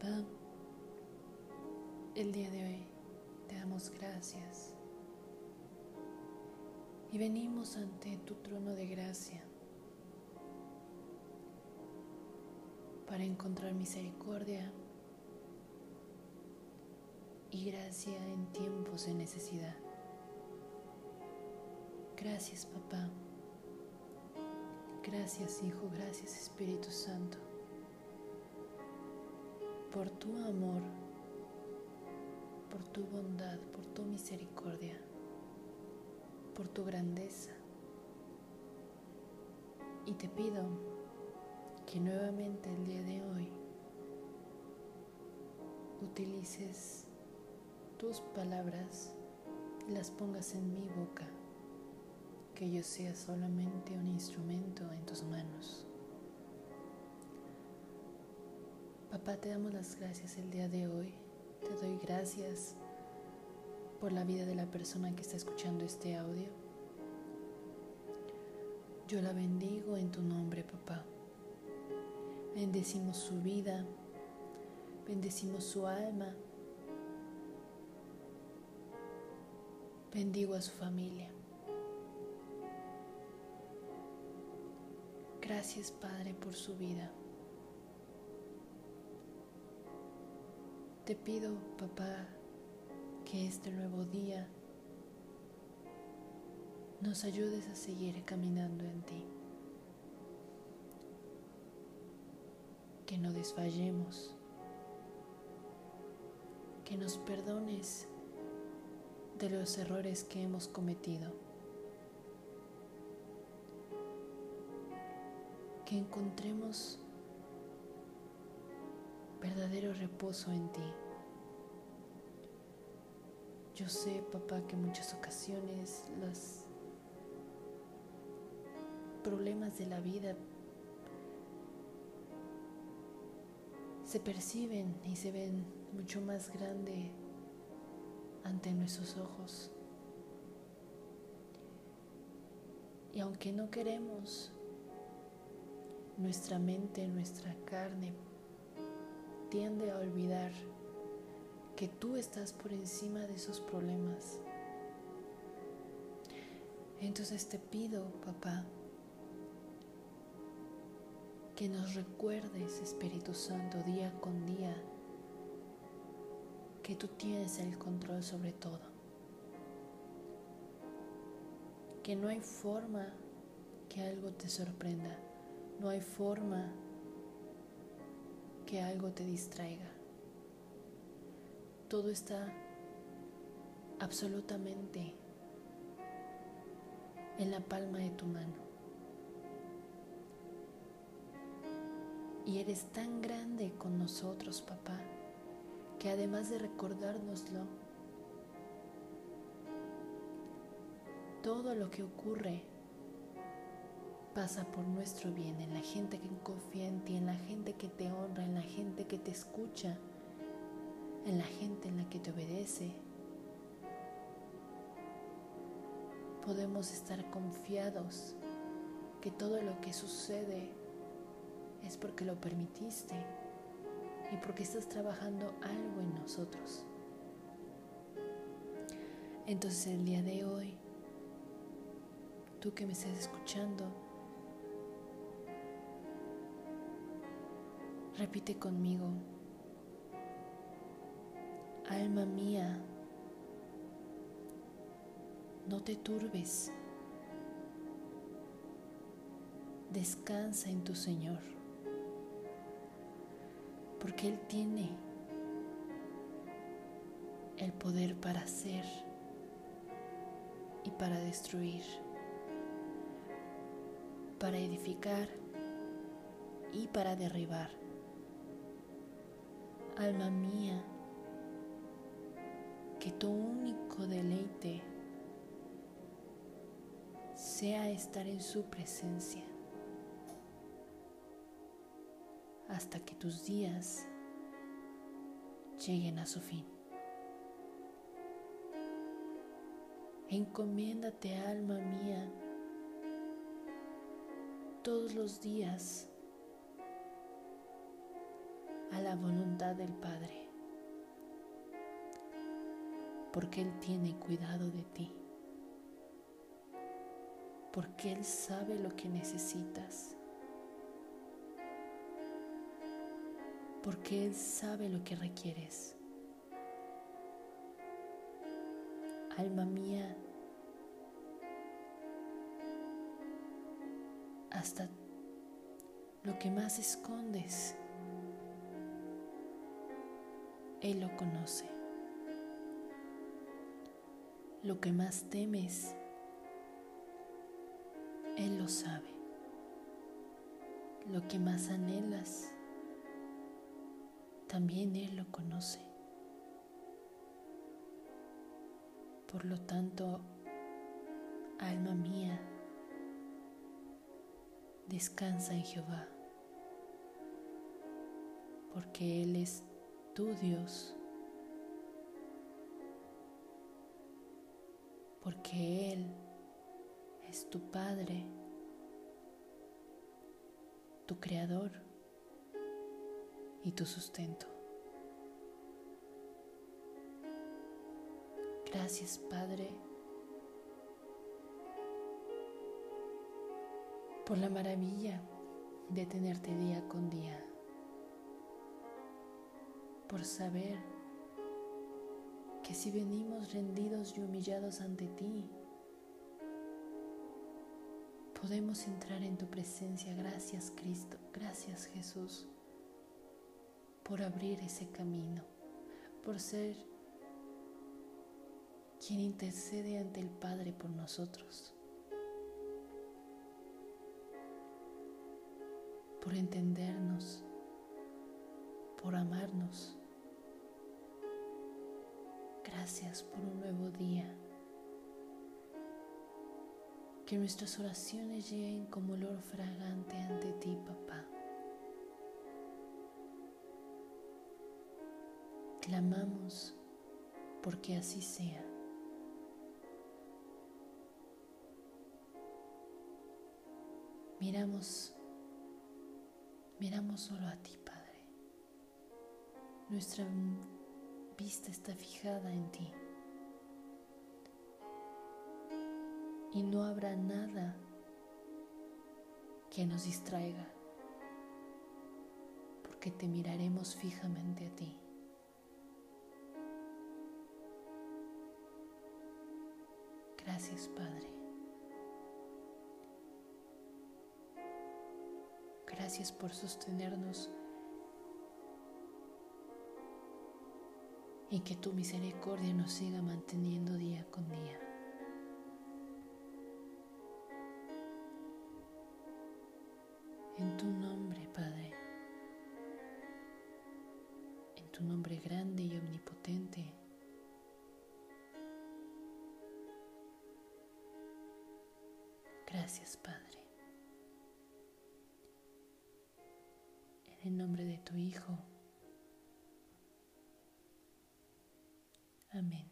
Papá, el día de hoy te damos gracias. Y venimos ante tu trono de gracia para encontrar misericordia y gracia en tiempos de necesidad. Gracias papá, gracias Hijo, gracias Espíritu Santo por tu amor, por tu bondad, por tu misericordia, por tu grandeza. Y te pido que nuevamente el día de hoy utilices tus palabras y las pongas en mi boca, que yo sea solamente un instrumento en tus manos. Papá, te damos las gracias el día de hoy. Te doy gracias por la vida de la persona que está escuchando este audio. Yo la bendigo en tu nombre, papá. Bendecimos su vida, bendecimos su alma, bendigo a su familia. Gracias, Padre, por su vida. Te pido, papá, que este nuevo día nos ayudes a seguir caminando en ti. Que no desfallemos. Que nos perdones de los errores que hemos cometido. Que encontremos verdadero reposo en ti. Yo sé, papá, que en muchas ocasiones los problemas de la vida se perciben y se ven mucho más grande ante nuestros ojos. Y aunque no queremos, nuestra mente, nuestra carne tiende a olvidar que tú estás por encima de esos problemas. Entonces te pido, papá, que nos recuerdes, Espíritu Santo, día con día, que tú tienes el control sobre todo. Que no hay forma que algo te sorprenda, no hay forma que algo te distraiga. Todo está absolutamente en la palma de tu mano. Y eres tan grande con nosotros, papá, que además de recordárnoslo, todo lo que ocurre pasa por nuestro bien, en la gente que confía en ti, escucha, en la gente en la que te obedece. Podemos estar confiados que todo lo que sucede es porque lo permitiste y porque estás trabajando algo en nosotros. Entonces el día de hoy, tú que me estás escuchando, Repite conmigo, alma mía, no te turbes, descansa en tu Señor, porque Él tiene el poder para hacer y para destruir, para edificar y para derribar alma mía, que tu único deleite sea estar en su presencia hasta que tus días lleguen a su fin. Encomiéndate, alma mía, todos los días la voluntad del Padre, porque Él tiene cuidado de ti, porque Él sabe lo que necesitas, porque Él sabe lo que requieres. Alma mía, hasta lo que más escondes, Él lo conoce. Lo que más temes, Él lo sabe. Lo que más anhelas, también Él lo conoce. Por lo tanto, alma mía, Descansa en Jehová, porque Él es tu Dios, porque Él es tu Padre, tu Creador y tu sustento. Gracias Padre por la maravilla de tenerte día con día, por saber que si venimos rendidos y humillados ante ti, podemos entrar en tu presencia. Gracias Cristo, gracias Jesús, por abrir ese camino, por ser quien intercede ante el Padre por nosotros. por entendernos, por amarnos. Gracias por un nuevo día. Que nuestras oraciones lleguen como olor fragante ante ti, papá. Clamamos porque así sea. Miramos Miramos solo a ti, Padre. Nuestra vista está fijada en ti. Y no habrá nada que nos distraiga, porque te miraremos fijamente a ti. Gracias, Padre. Gracias por sostenernos y que tu misericordia nos siga manteniendo día con día. En tu nombre, Padre, en tu nombre grande y omnipotente, gracias, Padre. En nombre de tu Hijo. Amém.